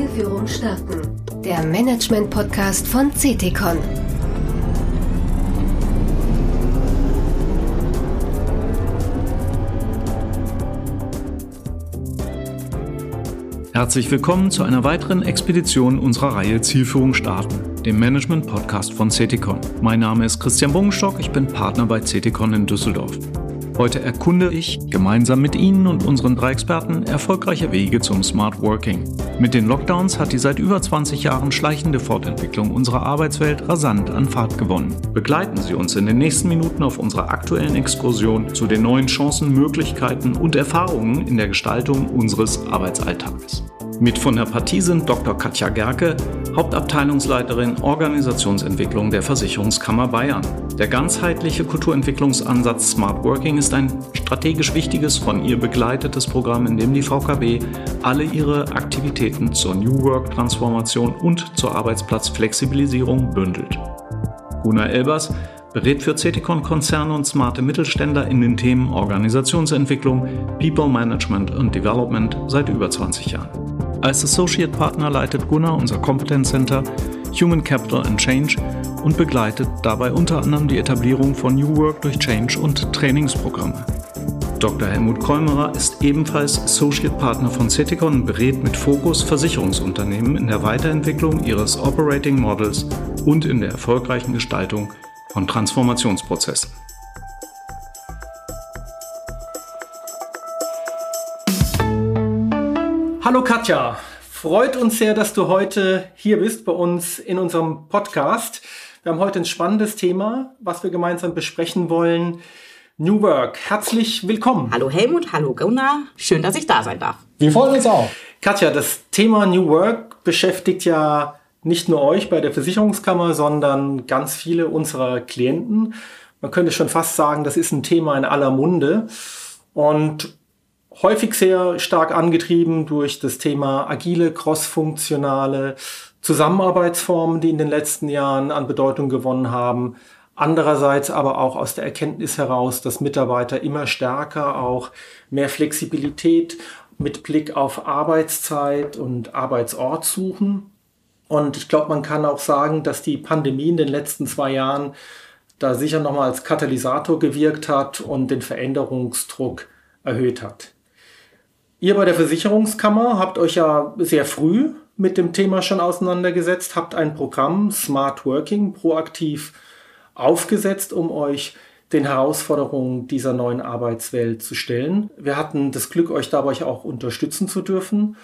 Zielführung starten. Der Management-Podcast von CTCon. Herzlich willkommen zu einer weiteren Expedition unserer Reihe Zielführung starten, dem Management-Podcast von CTCon. Mein Name ist Christian Bungenstock, ich bin Partner bei CTCon in Düsseldorf. Heute erkunde ich gemeinsam mit Ihnen und unseren drei Experten erfolgreiche Wege zum Smart Working. Mit den Lockdowns hat die seit über 20 Jahren schleichende Fortentwicklung unserer Arbeitswelt rasant an Fahrt gewonnen. Begleiten Sie uns in den nächsten Minuten auf unserer aktuellen Exkursion zu den neuen Chancen, Möglichkeiten und Erfahrungen in der Gestaltung unseres Arbeitsalltags. Mit von der Partie sind Dr. Katja Gerke, Hauptabteilungsleiterin Organisationsentwicklung der Versicherungskammer Bayern. Der ganzheitliche Kulturentwicklungsansatz Smart Working ist ein strategisch wichtiges, von ihr begleitetes Programm, in dem die VKB alle ihre Aktivitäten zur New Work Transformation und zur Arbeitsplatzflexibilisierung bündelt. Gunnar Elbers berät für CETICON-Konzerne und smarte Mittelständler in den Themen Organisationsentwicklung, People Management und Development seit über 20 Jahren. Als Associate Partner leitet Gunnar unser Competence Center Human Capital and Change und begleitet dabei unter anderem die Etablierung von New Work durch Change und Trainingsprogramme. Dr. Helmut Kräumerer ist ebenfalls Associate Partner von Ceticon und berät mit Fokus Versicherungsunternehmen in der Weiterentwicklung ihres Operating Models und in der erfolgreichen Gestaltung von Transformationsprozessen. Hallo Katja, freut uns sehr, dass du heute hier bist bei uns in unserem Podcast. Wir haben heute ein spannendes Thema, was wir gemeinsam besprechen wollen. New Work. Herzlich willkommen. Hallo Helmut, hallo Gunnar. Schön, dass ich da sein darf. Wir freuen uns auch. Katja, das Thema New Work beschäftigt ja nicht nur euch bei der Versicherungskammer, sondern ganz viele unserer Klienten. Man könnte schon fast sagen, das ist ein Thema in aller Munde. Und häufig sehr stark angetrieben durch das Thema agile, crossfunktionale Zusammenarbeitsformen, die in den letzten Jahren an Bedeutung gewonnen haben. Andererseits aber auch aus der Erkenntnis heraus, dass Mitarbeiter immer stärker auch mehr Flexibilität mit Blick auf Arbeitszeit und Arbeitsort suchen. Und ich glaube, man kann auch sagen, dass die Pandemie in den letzten zwei Jahren da sicher nochmal als Katalysator gewirkt hat und den Veränderungsdruck erhöht hat. Ihr bei der Versicherungskammer habt euch ja sehr früh mit dem Thema schon auseinandergesetzt, habt ein Programm Smart Working proaktiv aufgesetzt, um euch den Herausforderungen dieser neuen Arbeitswelt zu stellen. Wir hatten das Glück, euch dabei auch unterstützen zu dürfen.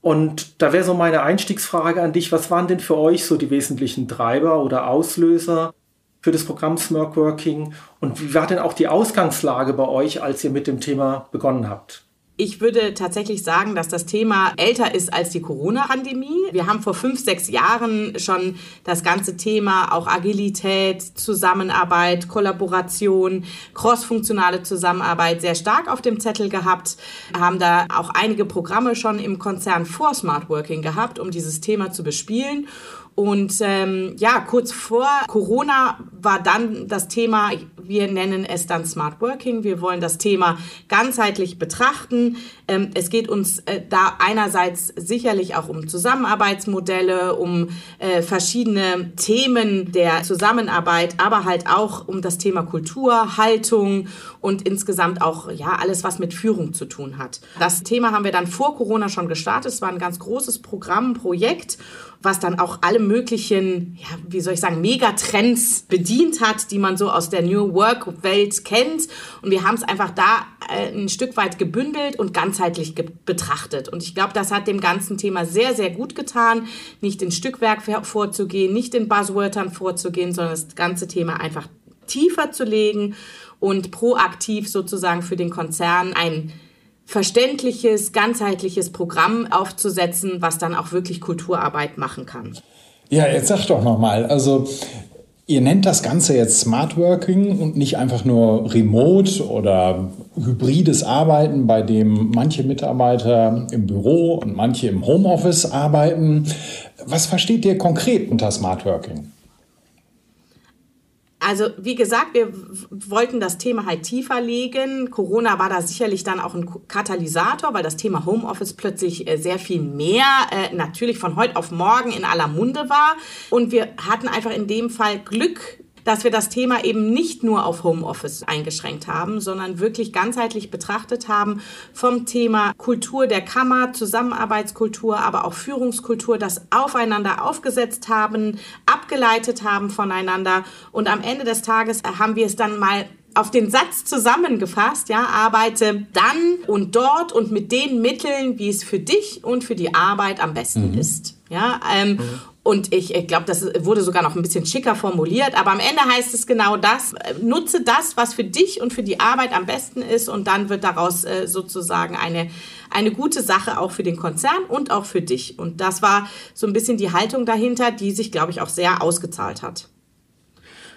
Und da wäre so meine Einstiegsfrage an dich, was waren denn für euch so die wesentlichen Treiber oder Auslöser für das Programm Smart Working und wie war denn auch die Ausgangslage bei euch, als ihr mit dem Thema begonnen habt? Ich würde tatsächlich sagen, dass das Thema älter ist als die Corona-Pandemie. Wir haben vor fünf, sechs Jahren schon das ganze Thema auch Agilität, Zusammenarbeit, Kollaboration, crossfunktionale Zusammenarbeit sehr stark auf dem Zettel gehabt, haben da auch einige Programme schon im Konzern vor Smart Working gehabt, um dieses Thema zu bespielen. Und ähm, ja, kurz vor Corona war dann das Thema, wir nennen es dann Smart Working. Wir wollen das Thema ganzheitlich betrachten. Ähm, es geht uns äh, da einerseits sicherlich auch um Zusammenarbeitsmodelle, um äh, verschiedene Themen der Zusammenarbeit, aber halt auch um das Thema Kultur, Haltung und insgesamt auch ja alles, was mit Führung zu tun hat. Das Thema haben wir dann vor Corona schon gestartet. Es war ein ganz großes Programm, Projekt was dann auch alle möglichen, ja, wie soll ich sagen, Megatrends bedient hat, die man so aus der New Work-Welt kennt. Und wir haben es einfach da äh, ein Stück weit gebündelt und ganzheitlich ge betrachtet. Und ich glaube, das hat dem ganzen Thema sehr, sehr gut getan, nicht in Stückwerk vorzugehen, nicht in Buzzwörtern vorzugehen, sondern das ganze Thema einfach tiefer zu legen und proaktiv sozusagen für den Konzern ein verständliches, ganzheitliches Programm aufzusetzen, was dann auch wirklich Kulturarbeit machen kann. Ja, jetzt sag doch nochmal, also ihr nennt das Ganze jetzt Smart Working und nicht einfach nur Remote oder hybrides Arbeiten, bei dem manche Mitarbeiter im Büro und manche im Homeoffice arbeiten. Was versteht ihr konkret unter Smart Working? Also wie gesagt, wir wollten das Thema halt tiefer legen. Corona war da sicherlich dann auch ein Katalysator, weil das Thema Homeoffice plötzlich äh, sehr viel mehr äh, natürlich von heute auf morgen in aller Munde war. Und wir hatten einfach in dem Fall Glück, dass wir das Thema eben nicht nur auf Homeoffice eingeschränkt haben, sondern wirklich ganzheitlich betrachtet haben vom Thema Kultur der Kammer, Zusammenarbeitskultur, aber auch Führungskultur, das aufeinander aufgesetzt haben, abgeleitet haben voneinander und am Ende des Tages haben wir es dann mal auf den Satz zusammengefasst, ja, arbeite dann und dort und mit den Mitteln, wie es für dich und für die Arbeit am besten mhm. ist. Ja, ähm, mhm. Und ich, ich glaube, das wurde sogar noch ein bisschen schicker formuliert, aber am Ende heißt es genau das, nutze das, was für dich und für die Arbeit am besten ist und dann wird daraus äh, sozusagen eine, eine gute Sache auch für den Konzern und auch für dich. Und das war so ein bisschen die Haltung dahinter, die sich, glaube ich, auch sehr ausgezahlt hat.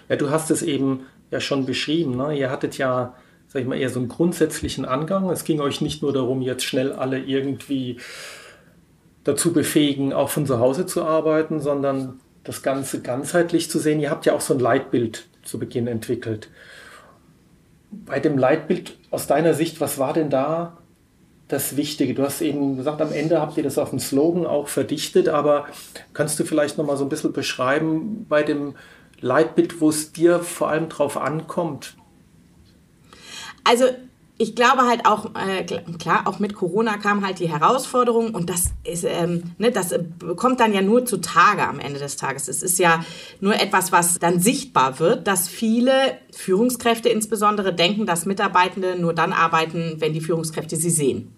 Ja, du hast es eben ja schon beschrieben. Ne? Ihr hattet ja, sag ich mal, eher so einen grundsätzlichen Angang. Es ging euch nicht nur darum, jetzt schnell alle irgendwie dazu befähigen, auch von zu Hause zu arbeiten, sondern das Ganze ganzheitlich zu sehen. Ihr habt ja auch so ein Leitbild zu Beginn entwickelt. Bei dem Leitbild aus deiner Sicht, was war denn da das Wichtige? Du hast eben gesagt, am Ende habt ihr das auf den Slogan auch verdichtet, aber kannst du vielleicht noch mal so ein bisschen beschreiben bei dem Leitbild, wo es dir vor allem drauf ankommt? Also ich glaube halt auch, äh, klar, auch mit Corona kam halt die Herausforderung und das ist, ähm, ne, das kommt dann ja nur zutage am Ende des Tages. Es ist ja nur etwas, was dann sichtbar wird, dass viele Führungskräfte insbesondere denken, dass Mitarbeitende nur dann arbeiten, wenn die Führungskräfte sie sehen.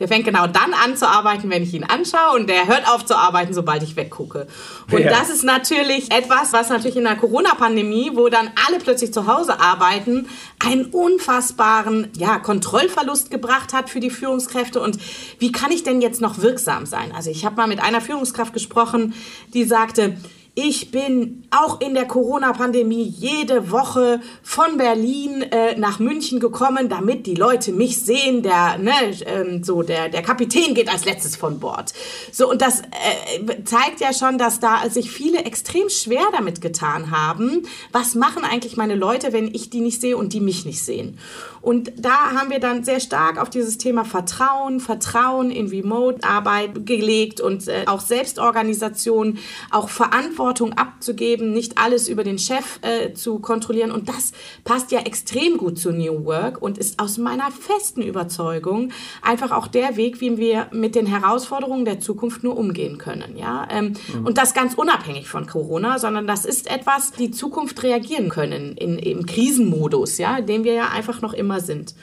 Der fängt genau dann an zu arbeiten, wenn ich ihn anschaue und der hört auf zu arbeiten, sobald ich weggucke. Und ja. das ist natürlich etwas, was natürlich in der Corona-Pandemie, wo dann alle plötzlich zu Hause arbeiten, einen unfassbaren ja, Kontrollverlust gebracht hat für die Führungskräfte. Und wie kann ich denn jetzt noch wirksam sein? Also ich habe mal mit einer Führungskraft gesprochen, die sagte, ich bin auch in der Corona-Pandemie jede Woche von Berlin äh, nach München gekommen, damit die Leute mich sehen. Der, ne, ähm, so der, der Kapitän geht als letztes von Bord. So und das äh, zeigt ja schon, dass da sich viele extrem schwer damit getan haben. Was machen eigentlich meine Leute, wenn ich die nicht sehe und die mich nicht sehen? Und da haben wir dann sehr stark auf dieses Thema Vertrauen, Vertrauen in Remote-Arbeit gelegt und äh, auch Selbstorganisation, auch Verantwortung abzugeben, nicht alles über den Chef äh, zu kontrollieren. Und das passt ja extrem gut zu New Work und ist aus meiner festen Überzeugung einfach auch der Weg, wie wir mit den Herausforderungen der Zukunft nur umgehen können. Ja? Ähm, mhm. Und das ganz unabhängig von Corona, sondern das ist etwas, die Zukunft reagieren können in, im Krisenmodus, ja, den wir ja einfach noch immer immer sind.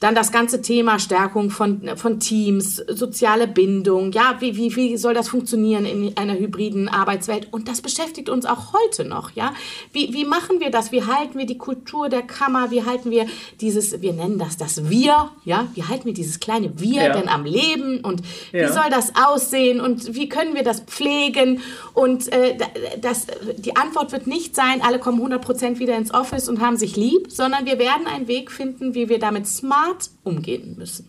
Dann das ganze Thema Stärkung von, von Teams, soziale Bindung. Ja, wie, wie, wie soll das funktionieren in einer hybriden Arbeitswelt? Und das beschäftigt uns auch heute noch. Ja, wie, wie machen wir das? Wie halten wir die Kultur der Kammer? Wie halten wir dieses, wir nennen das das Wir? Ja, wie halten wir dieses kleine Wir ja. denn am Leben? Und ja. wie soll das aussehen? Und wie können wir das pflegen? Und äh, das, die Antwort wird nicht sein, alle kommen 100% wieder ins Office und haben sich lieb, sondern wir werden einen Weg finden, wie wir damit smart smart umgehen müssen.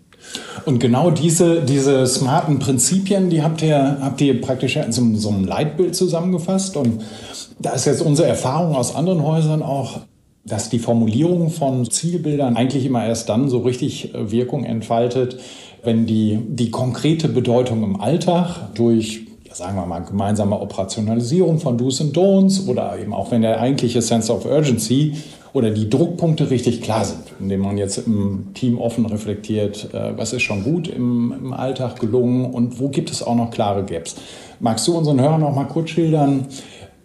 Und genau diese, diese smarten Prinzipien, die habt ihr, habt ihr praktisch in so, so einem Leitbild zusammengefasst. Und da ist jetzt unsere Erfahrung aus anderen Häusern auch, dass die Formulierung von Zielbildern eigentlich immer erst dann so richtig äh, Wirkung entfaltet, wenn die, die konkrete Bedeutung im Alltag durch, sagen wir mal, gemeinsame Operationalisierung von Do's und Don'ts oder eben auch wenn der eigentliche Sense of Urgency oder die Druckpunkte richtig klar sind, indem man jetzt im Team offen reflektiert, äh, was ist schon gut im, im Alltag gelungen und wo gibt es auch noch klare Gaps. Magst du unseren Hörern noch mal kurz schildern,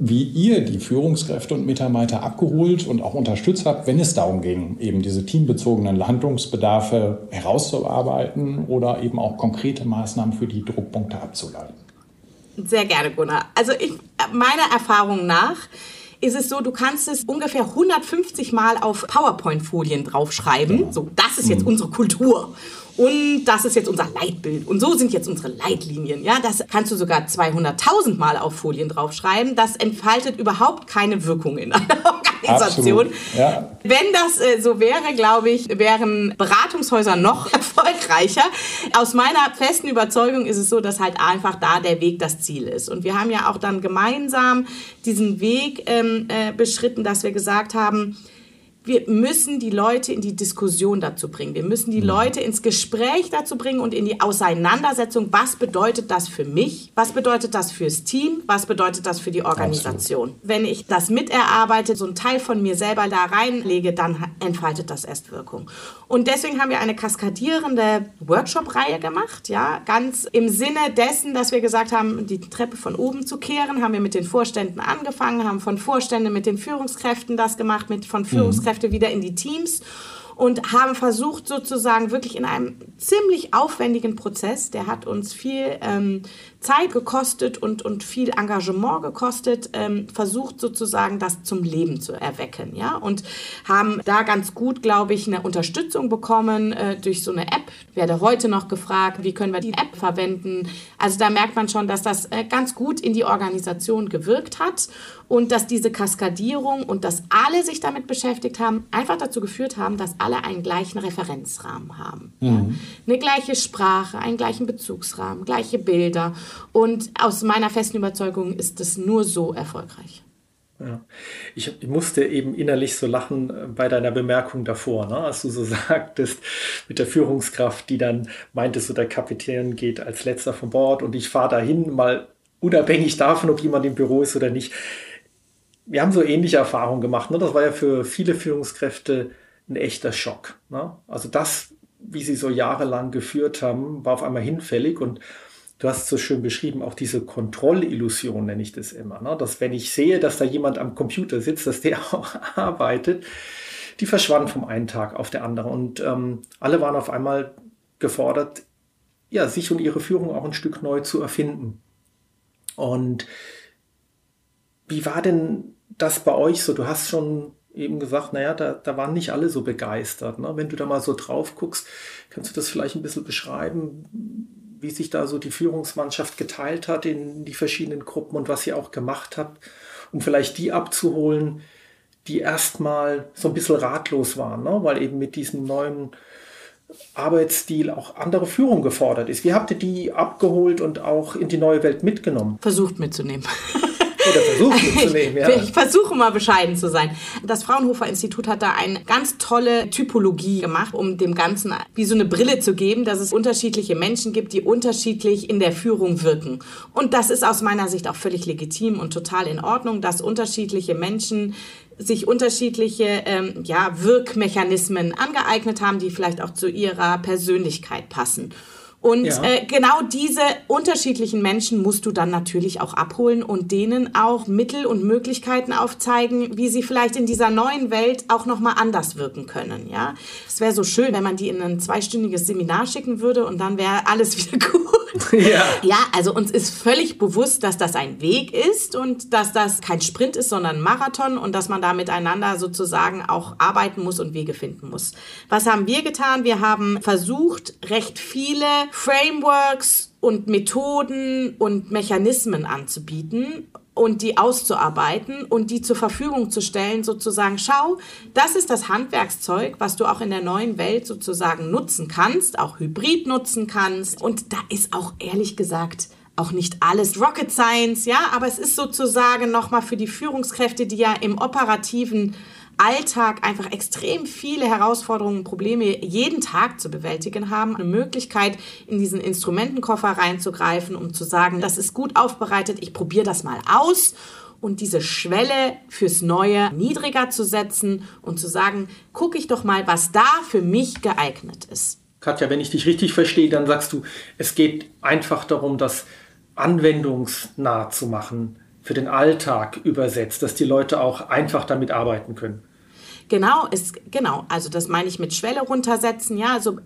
wie ihr die Führungskräfte und Mitarbeiter abgeholt und auch unterstützt habt, wenn es darum ging, eben diese teambezogenen Handlungsbedarfe herauszuarbeiten oder eben auch konkrete Maßnahmen für die Druckpunkte abzuleiten? Sehr gerne, Gunnar. Also ich, meiner Erfahrung nach ist es so, du kannst es ungefähr 150 Mal auf PowerPoint-Folien draufschreiben. So, das ist jetzt mhm. unsere Kultur. Und das ist jetzt unser Leitbild. Und so sind jetzt unsere Leitlinien. Ja, das kannst du sogar 200.000 Mal auf Folien draufschreiben. Das entfaltet überhaupt keine Wirkung in einer Organisation. Ja. Wenn das äh, so wäre, glaube ich, wären Beratungshäuser noch erfolgreicher erfolgreicher. Aus meiner festen Überzeugung ist es so, dass halt einfach da der Weg das Ziel ist. Und wir haben ja auch dann gemeinsam diesen Weg ähm, äh, beschritten, dass wir gesagt haben, wir müssen die Leute in die Diskussion dazu bringen. Wir müssen die mhm. Leute ins Gespräch dazu bringen und in die Auseinandersetzung. Was bedeutet das für mich? Was bedeutet das fürs Team? Was bedeutet das für die Organisation? Absolut. Wenn ich das miterarbeite, so ein Teil von mir selber da reinlege, dann entfaltet das erst Wirkung. Und deswegen haben wir eine kaskadierende Workshop-Reihe gemacht. Ja, ganz im Sinne dessen, dass wir gesagt haben, die Treppe von oben zu kehren, haben wir mit den Vorständen angefangen, haben von Vorständen mit den Führungskräften das gemacht, mit von mhm. Führungskräften Führungskräfte wieder in die Teams und haben versucht sozusagen wirklich in einem ziemlich aufwendigen Prozess, der hat uns viel ähm, Zeit gekostet und, und viel Engagement gekostet, ähm, versucht sozusagen das zum Leben zu erwecken, ja, und haben da ganz gut, glaube ich, eine Unterstützung bekommen äh, durch so eine App. Ich werde heute noch gefragt, wie können wir die App verwenden. Also da merkt man schon, dass das äh, ganz gut in die Organisation gewirkt hat und dass diese Kaskadierung und dass alle sich damit beschäftigt haben, einfach dazu geführt haben, dass alle einen gleichen Referenzrahmen haben. Mhm. Ja? Eine gleiche Sprache, einen gleichen Bezugsrahmen, gleiche Bilder. Und aus meiner festen Überzeugung ist es nur so erfolgreich. Ja. Ich, ich, musste eben innerlich so lachen äh, bei deiner Bemerkung davor, ne? als du so sagtest, mit der Führungskraft, die dann meinte, so der Kapitän geht als letzter von Bord und ich fahre dahin, mal unabhängig davon, ob jemand im Büro ist oder nicht. Wir haben so ähnliche Erfahrungen gemacht. Ne? Das war ja für viele Führungskräfte ein echter Schock. Ne? Also das, wie sie so jahrelang geführt haben, war auf einmal hinfällig und du hast so schön beschrieben, auch diese Kontrollillusion nenne ich das immer, ne? dass wenn ich sehe, dass da jemand am Computer sitzt, dass der auch arbeitet, die verschwanden vom einen Tag auf der andere und ähm, alle waren auf einmal gefordert, ja, sich und ihre Führung auch ein Stück neu zu erfinden. Und wie war denn das bei euch so? Du hast schon eben gesagt, naja, da, da waren nicht alle so begeistert. Ne? Wenn du da mal so drauf guckst, kannst du das vielleicht ein bisschen beschreiben, wie sich da so die Führungsmannschaft geteilt hat in die verschiedenen Gruppen und was ihr auch gemacht habt, um vielleicht die abzuholen, die erstmal so ein bisschen ratlos waren, ne? weil eben mit diesem neuen Arbeitsstil auch andere Führung gefordert ist. Wie habt ihr die abgeholt und auch in die neue Welt mitgenommen? Versucht mitzunehmen. Oder versucht mitzunehmen, ja. Ich versuche mal bescheiden zu sein. Das Fraunhofer Institut hat da eine ganz tolle Typologie gemacht, um dem Ganzen wie so eine Brille zu geben, dass es unterschiedliche Menschen gibt, die unterschiedlich in der Führung wirken. Und das ist aus meiner Sicht auch völlig legitim und total in Ordnung, dass unterschiedliche Menschen sich unterschiedliche ähm, ja, Wirkmechanismen angeeignet haben, die vielleicht auch zu ihrer Persönlichkeit passen. Und ja. äh, genau diese unterschiedlichen Menschen musst du dann natürlich auch abholen und denen auch Mittel und Möglichkeiten aufzeigen, wie sie vielleicht in dieser neuen Welt auch nochmal anders wirken können. Ja, es wäre so schön, wenn man die in ein zweistündiges Seminar schicken würde und dann wäre alles wieder gut. Ja. ja, also uns ist völlig bewusst, dass das ein Weg ist und dass das kein Sprint ist, sondern ein Marathon und dass man da miteinander sozusagen auch arbeiten muss und Wege finden muss. Was haben wir getan? Wir haben versucht, recht viele Frameworks und Methoden und Mechanismen anzubieten und die auszuarbeiten und die zur Verfügung zu stellen, sozusagen, schau, das ist das Handwerkszeug, was du auch in der neuen Welt sozusagen nutzen kannst, auch hybrid nutzen kannst. Und da ist auch ehrlich gesagt auch nicht alles Rocket Science, ja, aber es ist sozusagen nochmal für die Führungskräfte, die ja im operativen Alltag einfach extrem viele Herausforderungen Probleme jeden Tag zu bewältigen haben, eine Möglichkeit, in diesen Instrumentenkoffer reinzugreifen, um zu sagen, das ist gut aufbereitet, ich probiere das mal aus und diese Schwelle fürs Neue niedriger zu setzen und zu sagen, gucke ich doch mal, was da für mich geeignet ist. Katja, wenn ich dich richtig verstehe, dann sagst du, es geht einfach darum, das anwendungsnah zu machen, für den Alltag übersetzt, dass die Leute auch einfach damit arbeiten können. Genau, ist, genau. Also das meine ich mit Schwelle runtersetzen. Ja, also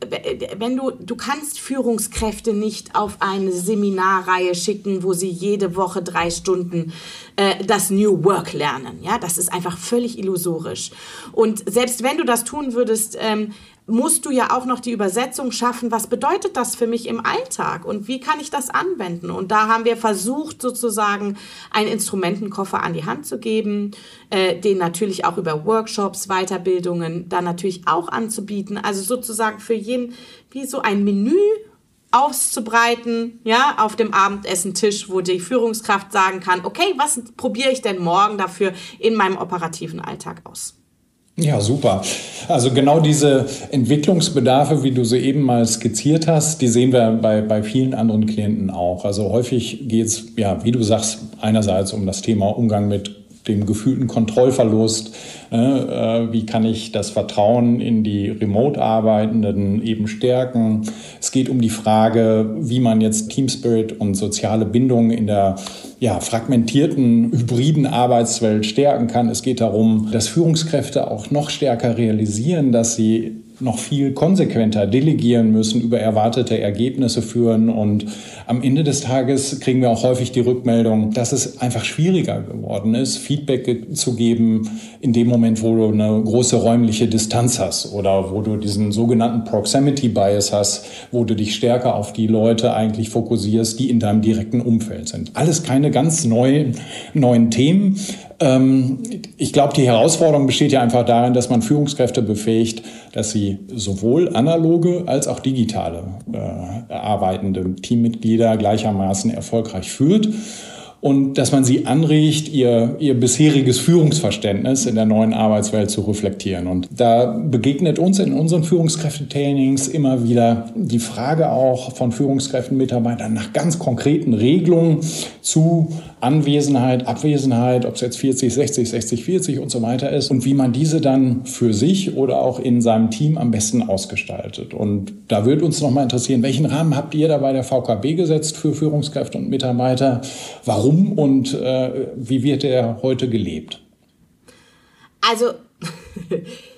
wenn du, du kannst Führungskräfte nicht auf eine Seminarreihe schicken, wo sie jede Woche drei Stunden äh, das New Work lernen. Ja, das ist einfach völlig illusorisch. Und selbst wenn du das tun würdest, ähm, musst du ja auch noch die Übersetzung schaffen, was bedeutet das für mich im Alltag und wie kann ich das anwenden? Und da haben wir versucht, sozusagen einen Instrumentenkoffer an die Hand zu geben, äh, den natürlich auch über Workshops, Weiterbildungen dann natürlich auch anzubieten. Also sozusagen für jeden wie so ein Menü auszubreiten, ja, auf dem Abendessentisch, wo die Führungskraft sagen kann, okay, was probiere ich denn morgen dafür in meinem operativen Alltag aus? Ja, super. Also genau diese Entwicklungsbedarfe, wie du sie eben mal skizziert hast, die sehen wir bei, bei vielen anderen Klienten auch. Also häufig geht es, ja, wie du sagst, einerseits um das Thema Umgang mit dem gefühlten Kontrollverlust. Ne, äh, wie kann ich das Vertrauen in die Remote-Arbeitenden eben stärken? Es geht um die Frage, wie man jetzt Team Spirit und soziale Bindung in der ja, fragmentierten, hybriden Arbeitswelt stärken kann. Es geht darum, dass Führungskräfte auch noch stärker realisieren, dass sie noch viel konsequenter delegieren müssen, über erwartete Ergebnisse führen. Und am Ende des Tages kriegen wir auch häufig die Rückmeldung, dass es einfach schwieriger geworden ist, Feedback zu geben in dem Moment, wo du eine große räumliche Distanz hast oder wo du diesen sogenannten Proximity Bias hast, wo du dich stärker auf die Leute eigentlich fokussierst, die in deinem direkten Umfeld sind. Alles keine ganz neuen, neuen Themen. Ähm, ich glaube, die Herausforderung besteht ja einfach darin, dass man Führungskräfte befähigt, dass sie sowohl analoge als auch digitale äh, arbeitende Teammitglieder gleichermaßen erfolgreich führt und dass man sie anregt, ihr, ihr bisheriges Führungsverständnis in der neuen Arbeitswelt zu reflektieren. Und da begegnet uns in unseren Führungskräftetrainings immer wieder die Frage auch von Führungskräften, Mitarbeitern nach ganz konkreten Regelungen zu Anwesenheit, Abwesenheit, ob es jetzt 40, 60, 60, 40 und so weiter ist und wie man diese dann für sich oder auch in seinem Team am besten ausgestaltet. Und da würde uns nochmal interessieren, welchen Rahmen habt ihr da bei der VKB gesetzt für Führungskräfte und Mitarbeiter? Warum und äh, wie wird der heute gelebt? Also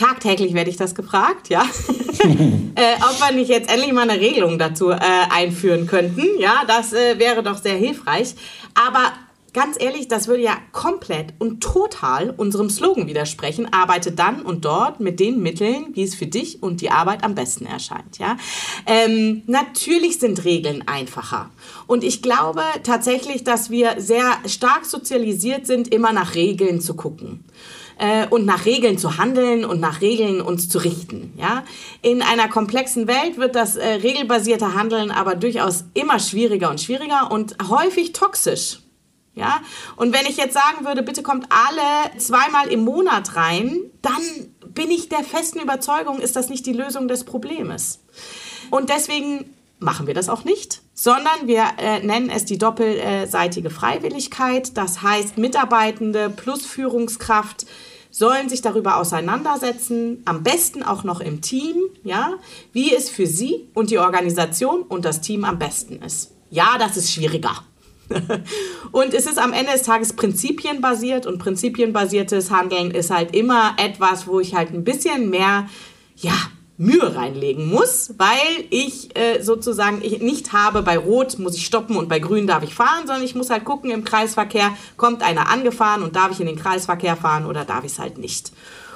tagtäglich werde ich das gefragt, ja, äh, ob wir nicht jetzt endlich mal eine Regelung dazu äh, einführen könnten. Ja, das äh, wäre doch sehr hilfreich. Aber ganz ehrlich, das würde ja komplett und total unserem Slogan widersprechen. Arbeite dann und dort mit den Mitteln, wie es für dich und die Arbeit am besten erscheint. Ja, ähm, natürlich sind Regeln einfacher. Und ich glaube tatsächlich, dass wir sehr stark sozialisiert sind, immer nach Regeln zu gucken äh, und nach Regeln zu handeln und nach Regeln uns zu richten. Ja? In einer komplexen Welt wird das äh, regelbasierte Handeln aber durchaus immer schwieriger und schwieriger und häufig toxisch. Ja? Und wenn ich jetzt sagen würde, bitte kommt alle zweimal im Monat rein, dann bin ich der festen Überzeugung, ist das nicht die Lösung des Problems. Und deswegen machen wir das auch nicht, sondern wir äh, nennen es die doppelseitige Freiwilligkeit. Das heißt, Mitarbeitende plus Führungskraft sollen sich darüber auseinandersetzen, am besten auch noch im Team, ja, wie es für sie und die Organisation und das Team am besten ist. Ja, das ist schwieriger. und es ist am Ende des Tages prinzipienbasiert und prinzipienbasiertes Handeln ist halt immer etwas, wo ich halt ein bisschen mehr, ja, Mühe reinlegen muss, weil ich äh, sozusagen ich nicht habe, bei Rot muss ich stoppen und bei Grün darf ich fahren, sondern ich muss halt gucken im Kreisverkehr, kommt einer angefahren und darf ich in den Kreisverkehr fahren oder darf ich es halt nicht.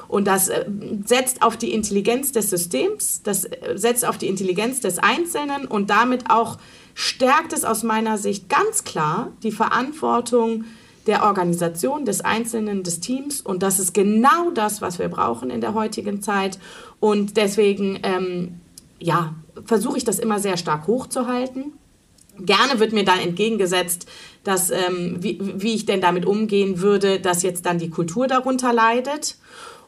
Und das äh, setzt auf die Intelligenz des Systems, das äh, setzt auf die Intelligenz des Einzelnen und damit auch stärkt es aus meiner Sicht ganz klar die Verantwortung der Organisation, des Einzelnen, des Teams. Und das ist genau das, was wir brauchen in der heutigen Zeit. Und deswegen, ähm, ja, versuche ich das immer sehr stark hochzuhalten. Gerne wird mir dann entgegengesetzt, dass, ähm, wie, wie ich denn damit umgehen würde, dass jetzt dann die Kultur darunter leidet.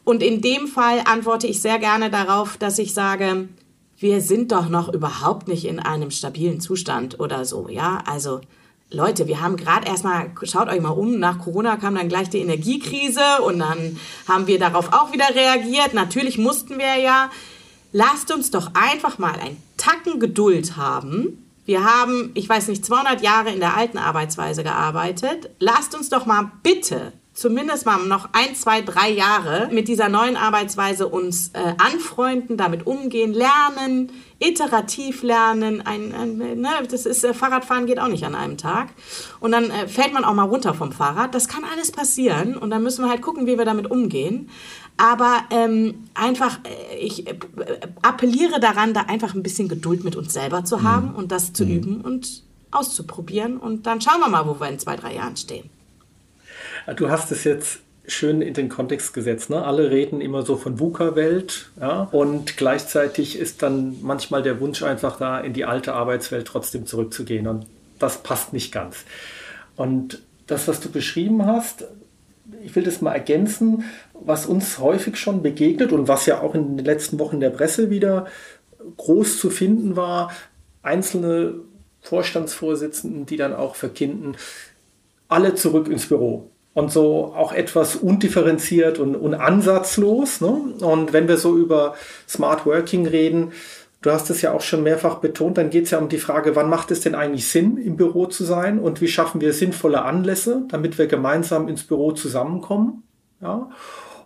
Und in dem Fall antworte ich sehr gerne darauf, dass ich sage, wir sind doch noch überhaupt nicht in einem stabilen Zustand oder so, ja. Also Leute, wir haben gerade erstmal, schaut euch mal um, nach Corona kam dann gleich die Energiekrise und dann haben wir darauf auch wieder reagiert. Natürlich mussten wir ja. Lasst uns doch einfach mal ein Tacken Geduld haben. Wir haben, ich weiß nicht, 200 Jahre in der alten Arbeitsweise gearbeitet. Lasst uns doch mal bitte zumindest mal noch ein, zwei, drei Jahre mit dieser neuen Arbeitsweise uns äh, anfreunden, damit umgehen, lernen, iterativ lernen. Ein, ein ne, das ist äh, Fahrradfahren geht auch nicht an einem Tag. Und dann äh, fällt man auch mal runter vom Fahrrad. Das kann alles passieren und dann müssen wir halt gucken, wie wir damit umgehen. Aber ähm, einfach, äh, ich äh, appelliere daran, da einfach ein bisschen Geduld mit uns selber zu haben mhm. und das zu mhm. üben und auszuprobieren. Und dann schauen wir mal, wo wir in zwei, drei Jahren stehen. Du hast es jetzt schön in den Kontext gesetzt. Ne? Alle reden immer so von VUCA-Welt ja? und gleichzeitig ist dann manchmal der Wunsch einfach da in die alte Arbeitswelt trotzdem zurückzugehen und das passt nicht ganz. Und das, was du beschrieben hast, ich will das mal ergänzen, was uns häufig schon begegnet und was ja auch in den letzten Wochen der Presse wieder groß zu finden war, einzelne Vorstandsvorsitzenden, die dann auch verkinden, alle zurück ins Büro und so auch etwas undifferenziert und, und ansatzlos. Ne? Und wenn wir so über Smart Working reden, du hast es ja auch schon mehrfach betont, dann geht es ja um die Frage, wann macht es denn eigentlich Sinn, im Büro zu sein und wie schaffen wir sinnvolle Anlässe, damit wir gemeinsam ins Büro zusammenkommen. Ja?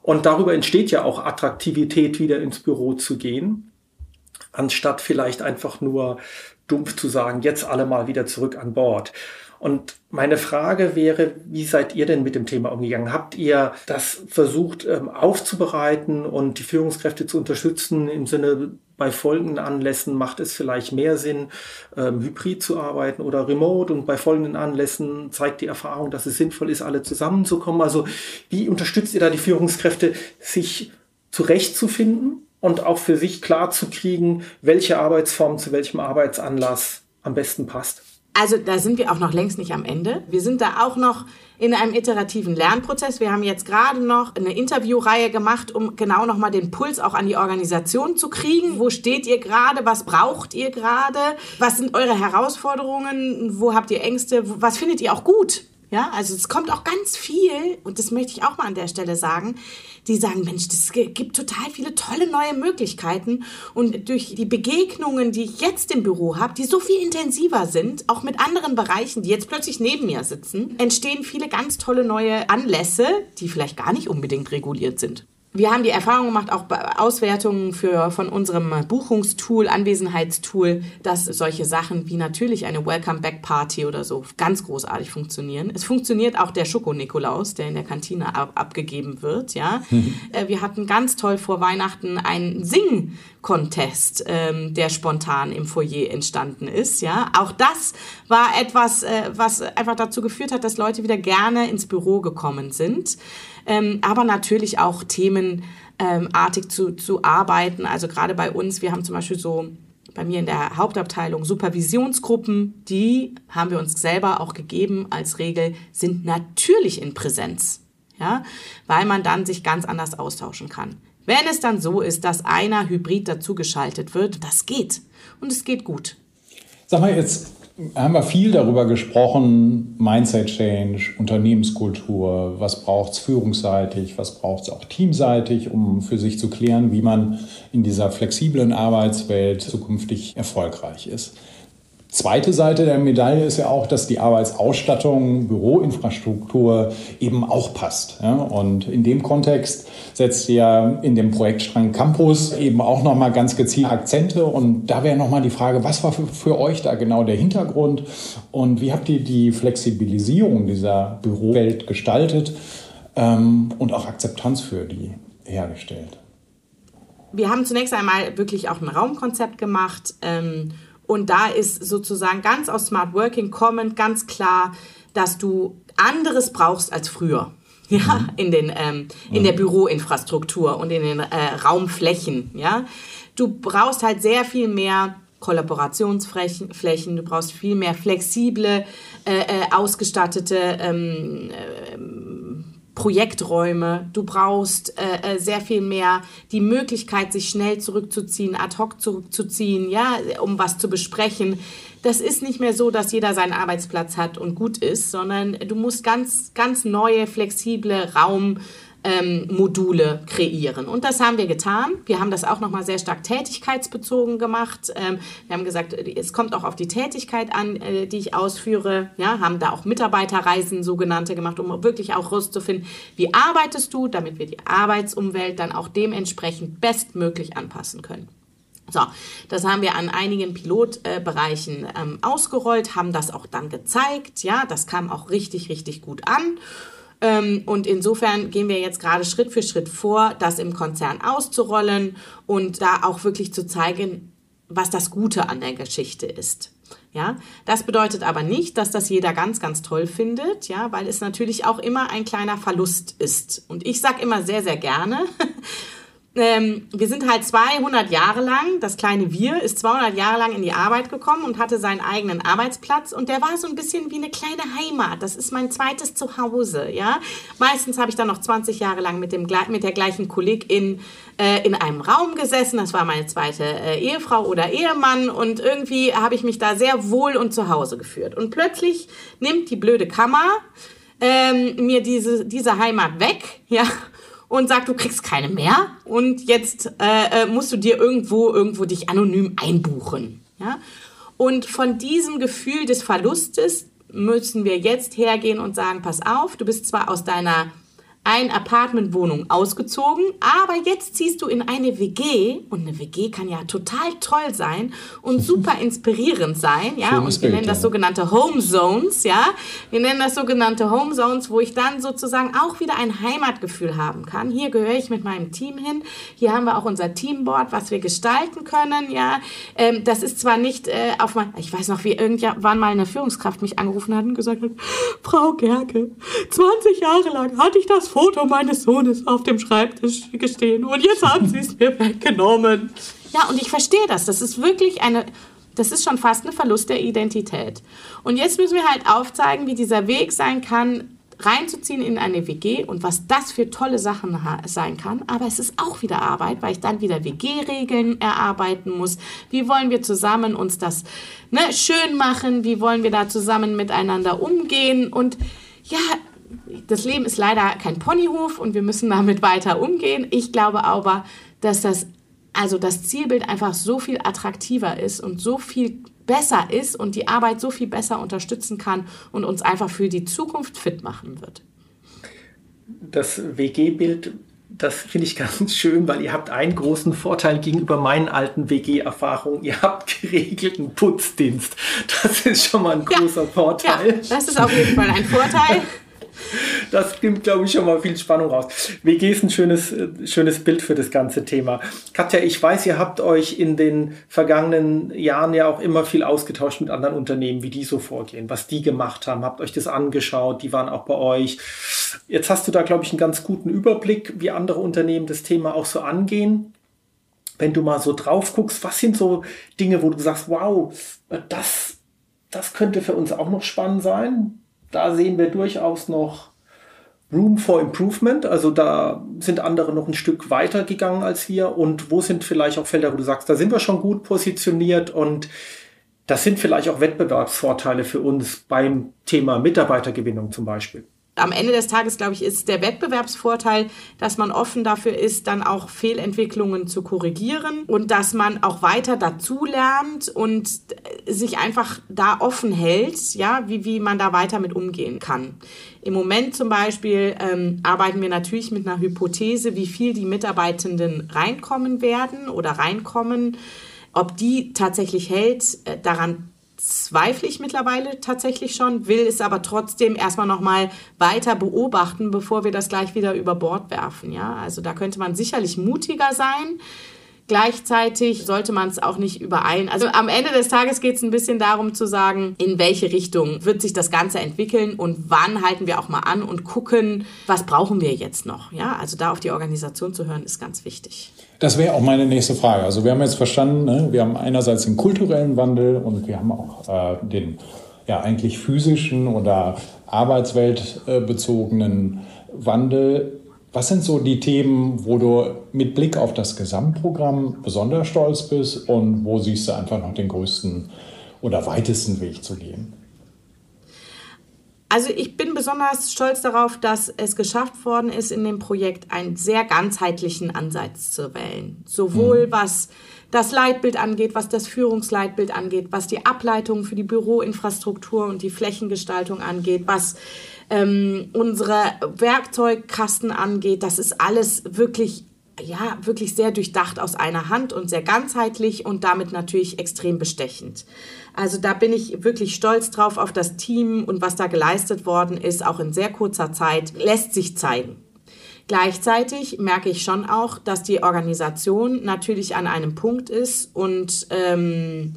Und darüber entsteht ja auch Attraktivität, wieder ins Büro zu gehen, anstatt vielleicht einfach nur dumpf zu sagen, jetzt alle mal wieder zurück an Bord. Und meine Frage wäre, wie seid ihr denn mit dem Thema umgegangen? Habt ihr das versucht ähm, aufzubereiten und die Führungskräfte zu unterstützen im Sinne, bei folgenden Anlässen macht es vielleicht mehr Sinn, ähm, hybrid zu arbeiten oder remote und bei folgenden Anlässen zeigt die Erfahrung, dass es sinnvoll ist, alle zusammenzukommen. Also wie unterstützt ihr da die Führungskräfte, sich zurechtzufinden und auch für sich klar zu kriegen, welche Arbeitsform zu welchem Arbeitsanlass am besten passt? Also da sind wir auch noch längst nicht am Ende. Wir sind da auch noch in einem iterativen Lernprozess. Wir haben jetzt gerade noch eine Interviewreihe gemacht, um genau nochmal den Puls auch an die Organisation zu kriegen. Wo steht ihr gerade? Was braucht ihr gerade? Was sind eure Herausforderungen? Wo habt ihr Ängste? Was findet ihr auch gut? Ja, also es kommt auch ganz viel, und das möchte ich auch mal an der Stelle sagen, die sagen, Mensch, das gibt total viele tolle neue Möglichkeiten. Und durch die Begegnungen, die ich jetzt im Büro habe, die so viel intensiver sind, auch mit anderen Bereichen, die jetzt plötzlich neben mir sitzen, entstehen viele ganz tolle neue Anlässe, die vielleicht gar nicht unbedingt reguliert sind. Wir haben die Erfahrung gemacht, auch bei Auswertungen für, von unserem Buchungstool, Anwesenheitstool, dass solche Sachen wie natürlich eine Welcome Back Party oder so ganz großartig funktionieren. Es funktioniert auch der Schoko-Nikolaus, der in der Kantine ab, abgegeben wird, ja. Äh, wir hatten ganz toll vor Weihnachten einen Sing-Contest, ähm, der spontan im Foyer entstanden ist, ja. Auch das war etwas, äh, was einfach dazu geführt hat, dass Leute wieder gerne ins Büro gekommen sind ähm, aber natürlich auch themenartig ähm, zu, zu arbeiten. Also gerade bei uns, wir haben zum Beispiel so bei mir in der Hauptabteilung Supervisionsgruppen, die haben wir uns selber auch gegeben als Regel, sind natürlich in Präsenz, ja, weil man dann sich ganz anders austauschen kann. Wenn es dann so ist, dass einer Hybrid dazugeschaltet wird, das geht und es geht gut. Sag mal jetzt, haben wir viel darüber gesprochen, Mindset Change, Unternehmenskultur, was braucht es führungsseitig, was braucht es auch teamseitig, um für sich zu klären, wie man in dieser flexiblen Arbeitswelt zukünftig erfolgreich ist. Zweite Seite der Medaille ist ja auch, dass die Arbeitsausstattung, Büroinfrastruktur eben auch passt. Und in dem Kontext setzt ihr in dem Projektstrang Campus eben auch nochmal ganz gezielt Akzente. Und da wäre nochmal die Frage, was war für, für, euch da genau der Hintergrund und wie habt ihr die Flexibilisierung dieser Bürowelt gestaltet ähm, und auch Akzeptanz für die hergestellt? Wir haben zunächst einmal wirklich auch ein Raumkonzept gemacht. Ähm, und da ist sozusagen ganz aus Smart Working kommend ganz klar, dass du anderes brauchst als früher. Ja, mhm. in, den, ähm, in der. Büroinfrastruktur und in den äh, Raumflächen. Ja, du brauchst halt sehr viel mehr Kollaborationsflächen, du brauchst viel mehr flexible, äh, äh, ausgestattete ähm, äh, Projekträume, du brauchst äh, äh, sehr viel mehr die Möglichkeit, sich schnell zurückzuziehen, ad hoc zurückzuziehen, ja, um was zu besprechen. Das ist nicht mehr so, dass jeder seinen Arbeitsplatz hat und gut ist, sondern du musst ganz, ganz neue, flexible Raum ähm, Module kreieren. Und das haben wir getan. Wir haben das auch nochmal sehr stark tätigkeitsbezogen gemacht. Ähm, wir haben gesagt, es kommt auch auf die Tätigkeit an, äh, die ich ausführe. Ja, haben da auch Mitarbeiterreisen sogenannte gemacht, um wirklich auch rauszufinden, wie arbeitest du, damit wir die Arbeitsumwelt dann auch dementsprechend bestmöglich anpassen können. So, das haben wir an einigen Pilotbereichen ähm, ausgerollt, haben das auch dann gezeigt. Ja, das kam auch richtig, richtig gut an. Ähm, und insofern gehen wir jetzt gerade Schritt für Schritt vor, das im Konzern auszurollen und da auch wirklich zu zeigen, was das Gute an der Geschichte ist. Ja, das bedeutet aber nicht, dass das jeder ganz, ganz toll findet, ja, weil es natürlich auch immer ein kleiner Verlust ist. Und ich sage immer sehr, sehr gerne, ähm, wir sind halt 200 Jahre lang, das kleine Wir ist 200 Jahre lang in die Arbeit gekommen und hatte seinen eigenen Arbeitsplatz und der war so ein bisschen wie eine kleine Heimat. Das ist mein zweites Zuhause, ja. Meistens habe ich dann noch 20 Jahre lang mit, dem, mit der gleichen Kollegin äh, in einem Raum gesessen. Das war meine zweite äh, Ehefrau oder Ehemann und irgendwie habe ich mich da sehr wohl und zu Hause geführt. Und plötzlich nimmt die blöde Kammer ähm, mir diese, diese Heimat weg, ja, und sagt, du kriegst keine mehr und jetzt äh, äh, musst du dir irgendwo irgendwo dich anonym einbuchen. Ja? Und von diesem Gefühl des Verlustes müssen wir jetzt hergehen und sagen, pass auf, du bist zwar aus deiner ein Apartmentwohnung ausgezogen, aber jetzt ziehst du in eine WG und eine WG kann ja total toll sein und super inspirierend sein, ja, Schönes und wir Bild, nennen das ja. sogenannte Home Zones, ja. Wir nennen das sogenannte Home Zones, wo ich dann sozusagen auch wieder ein Heimatgefühl haben kann. Hier gehöre ich mit meinem Team hin. Hier haben wir auch unser Teamboard, was wir gestalten können, ja. Ähm, das ist zwar nicht äh, auf mein, ich weiß noch, wie irgendwann mal eine Führungskraft mich angerufen hat und gesagt hat, Frau Gerke, 20 Jahre lang hatte ich das Foto meines Sohnes auf dem Schreibtisch gestehen und jetzt haben sie es mir weggenommen. Ja, und ich verstehe das. Das ist wirklich eine, das ist schon fast ein Verlust der Identität. Und jetzt müssen wir halt aufzeigen, wie dieser Weg sein kann, reinzuziehen in eine WG und was das für tolle Sachen sein kann. Aber es ist auch wieder Arbeit, weil ich dann wieder WG-Regeln erarbeiten muss. Wie wollen wir zusammen uns das ne, schön machen? Wie wollen wir da zusammen miteinander umgehen? Und ja, das Leben ist leider kein Ponyhof und wir müssen damit weiter umgehen. Ich glaube aber, dass das, also das Zielbild einfach so viel attraktiver ist und so viel besser ist und die Arbeit so viel besser unterstützen kann und uns einfach für die Zukunft fit machen wird. Das WG-Bild das finde ich ganz schön, weil ihr habt einen großen Vorteil gegenüber meinen alten WG-Erfahrungen. Ihr habt geregelten Putzdienst. Das ist schon mal ein großer ja, Vorteil. Ja, das ist auf jeden Fall ein Vorteil. Das nimmt, glaube ich, schon mal viel Spannung raus. WG ist ein schönes, schönes Bild für das ganze Thema. Katja, ich weiß, ihr habt euch in den vergangenen Jahren ja auch immer viel ausgetauscht mit anderen Unternehmen, wie die so vorgehen, was die gemacht haben. Habt euch das angeschaut, die waren auch bei euch. Jetzt hast du da, glaube ich, einen ganz guten Überblick, wie andere Unternehmen das Thema auch so angehen. Wenn du mal so drauf guckst, was sind so Dinge, wo du sagst, wow, das, das könnte für uns auch noch spannend sein? da sehen wir durchaus noch Room for Improvement. Also da sind andere noch ein Stück weiter gegangen als wir. Und wo sind vielleicht auch Felder, wo du sagst, da sind wir schon gut positioniert und das sind vielleicht auch Wettbewerbsvorteile für uns beim Thema Mitarbeitergewinnung zum Beispiel am Ende des Tages, glaube ich, ist der Wettbewerbsvorteil, dass man offen dafür ist, dann auch Fehlentwicklungen zu korrigieren und dass man auch weiter dazulernt und sich einfach da offen hält, ja, wie, wie man da weiter mit umgehen kann. Im Moment zum Beispiel ähm, arbeiten wir natürlich mit einer Hypothese, wie viel die Mitarbeitenden reinkommen werden oder reinkommen. Ob die tatsächlich hält, äh, daran zweifle ich mittlerweile tatsächlich schon, will es aber trotzdem erstmal nochmal weiter beobachten, bevor wir das gleich wieder über Bord werfen. Ja, also da könnte man sicherlich mutiger sein. Gleichzeitig sollte man es auch nicht übereilen. Also am Ende des Tages geht es ein bisschen darum zu sagen, in welche Richtung wird sich das Ganze entwickeln und wann halten wir auch mal an und gucken, was brauchen wir jetzt noch. Ja, also da auf die Organisation zu hören, ist ganz wichtig. Das wäre auch meine nächste Frage. Also wir haben jetzt verstanden, ne, wir haben einerseits den kulturellen Wandel und wir haben auch äh, den ja eigentlich physischen oder arbeitsweltbezogenen Wandel. Was sind so die Themen, wo du mit Blick auf das Gesamtprogramm besonders stolz bist und wo siehst du einfach noch den größten oder weitesten Weg zu gehen? Also ich bin besonders stolz darauf, dass es geschafft worden ist, in dem Projekt einen sehr ganzheitlichen Ansatz zu wählen. Sowohl mhm. was das Leitbild angeht, was das Führungsleitbild angeht, was die Ableitung für die Büroinfrastruktur und die Flächengestaltung angeht, was ähm, unsere Werkzeugkasten angeht. Das ist alles wirklich ja, wirklich sehr durchdacht aus einer Hand und sehr ganzheitlich und damit natürlich extrem bestechend. Also da bin ich wirklich stolz drauf auf das Team und was da geleistet worden ist, auch in sehr kurzer Zeit, lässt sich zeigen. Gleichzeitig merke ich schon auch, dass die Organisation natürlich an einem Punkt ist und ähm,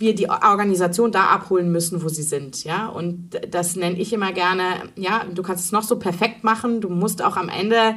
wir die Organisation da abholen müssen, wo sie sind, ja. Und das nenne ich immer gerne, ja, du kannst es noch so perfekt machen, du musst auch am Ende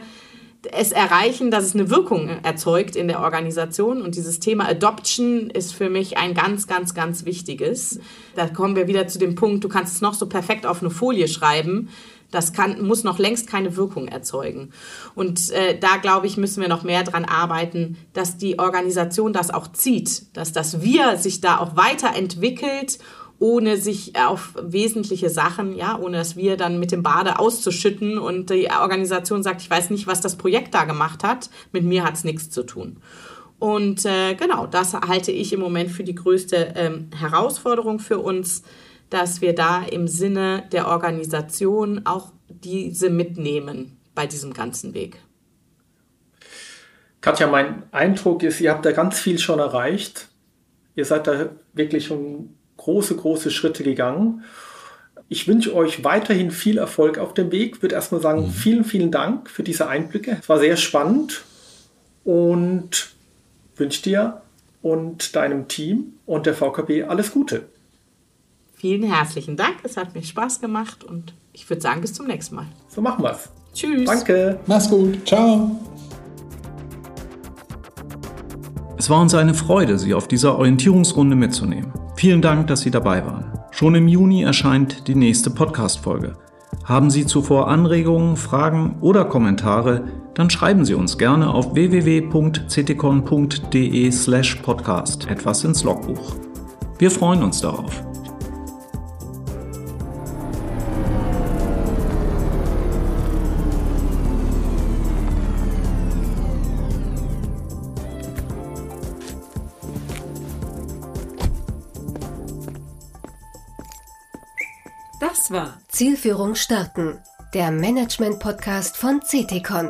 es erreichen, dass es eine Wirkung erzeugt in der Organisation. Und dieses Thema Adoption ist für mich ein ganz, ganz, ganz wichtiges. Da kommen wir wieder zu dem Punkt, du kannst es noch so perfekt auf eine Folie schreiben. Das kann, muss noch längst keine Wirkung erzeugen. Und äh, da, glaube ich, müssen wir noch mehr dran arbeiten, dass die Organisation das auch zieht, dass das Wir sich da auch weiterentwickelt ohne sich auf wesentliche Sachen, ja, ohne dass wir dann mit dem Bade auszuschütten und die Organisation sagt, ich weiß nicht, was das Projekt da gemacht hat, mit mir hat es nichts zu tun. Und äh, genau, das halte ich im Moment für die größte ähm, Herausforderung für uns, dass wir da im Sinne der Organisation auch diese mitnehmen bei diesem ganzen Weg. Katja, mein Eindruck ist, ihr habt da ganz viel schon erreicht. Ihr seid da wirklich schon große, große Schritte gegangen. Ich wünsche euch weiterhin viel Erfolg auf dem Weg. Ich würde erstmal sagen, mhm. vielen, vielen Dank für diese Einblicke. Es war sehr spannend und wünsche dir und deinem Team und der VKB alles Gute. Vielen herzlichen Dank. Es hat mir Spaß gemacht und ich würde sagen, bis zum nächsten Mal. So machen wir es. Tschüss. Danke. Mach's gut. Ciao. Es war uns eine Freude, Sie auf dieser Orientierungsrunde mitzunehmen. Vielen Dank, dass Sie dabei waren. Schon im Juni erscheint die nächste Podcast-Folge. Haben Sie zuvor Anregungen, Fragen oder Kommentare, dann schreiben Sie uns gerne auf www.ctcon.de/podcast etwas ins Logbuch. Wir freuen uns darauf. Zielführung starten, der Management-Podcast von CTCon.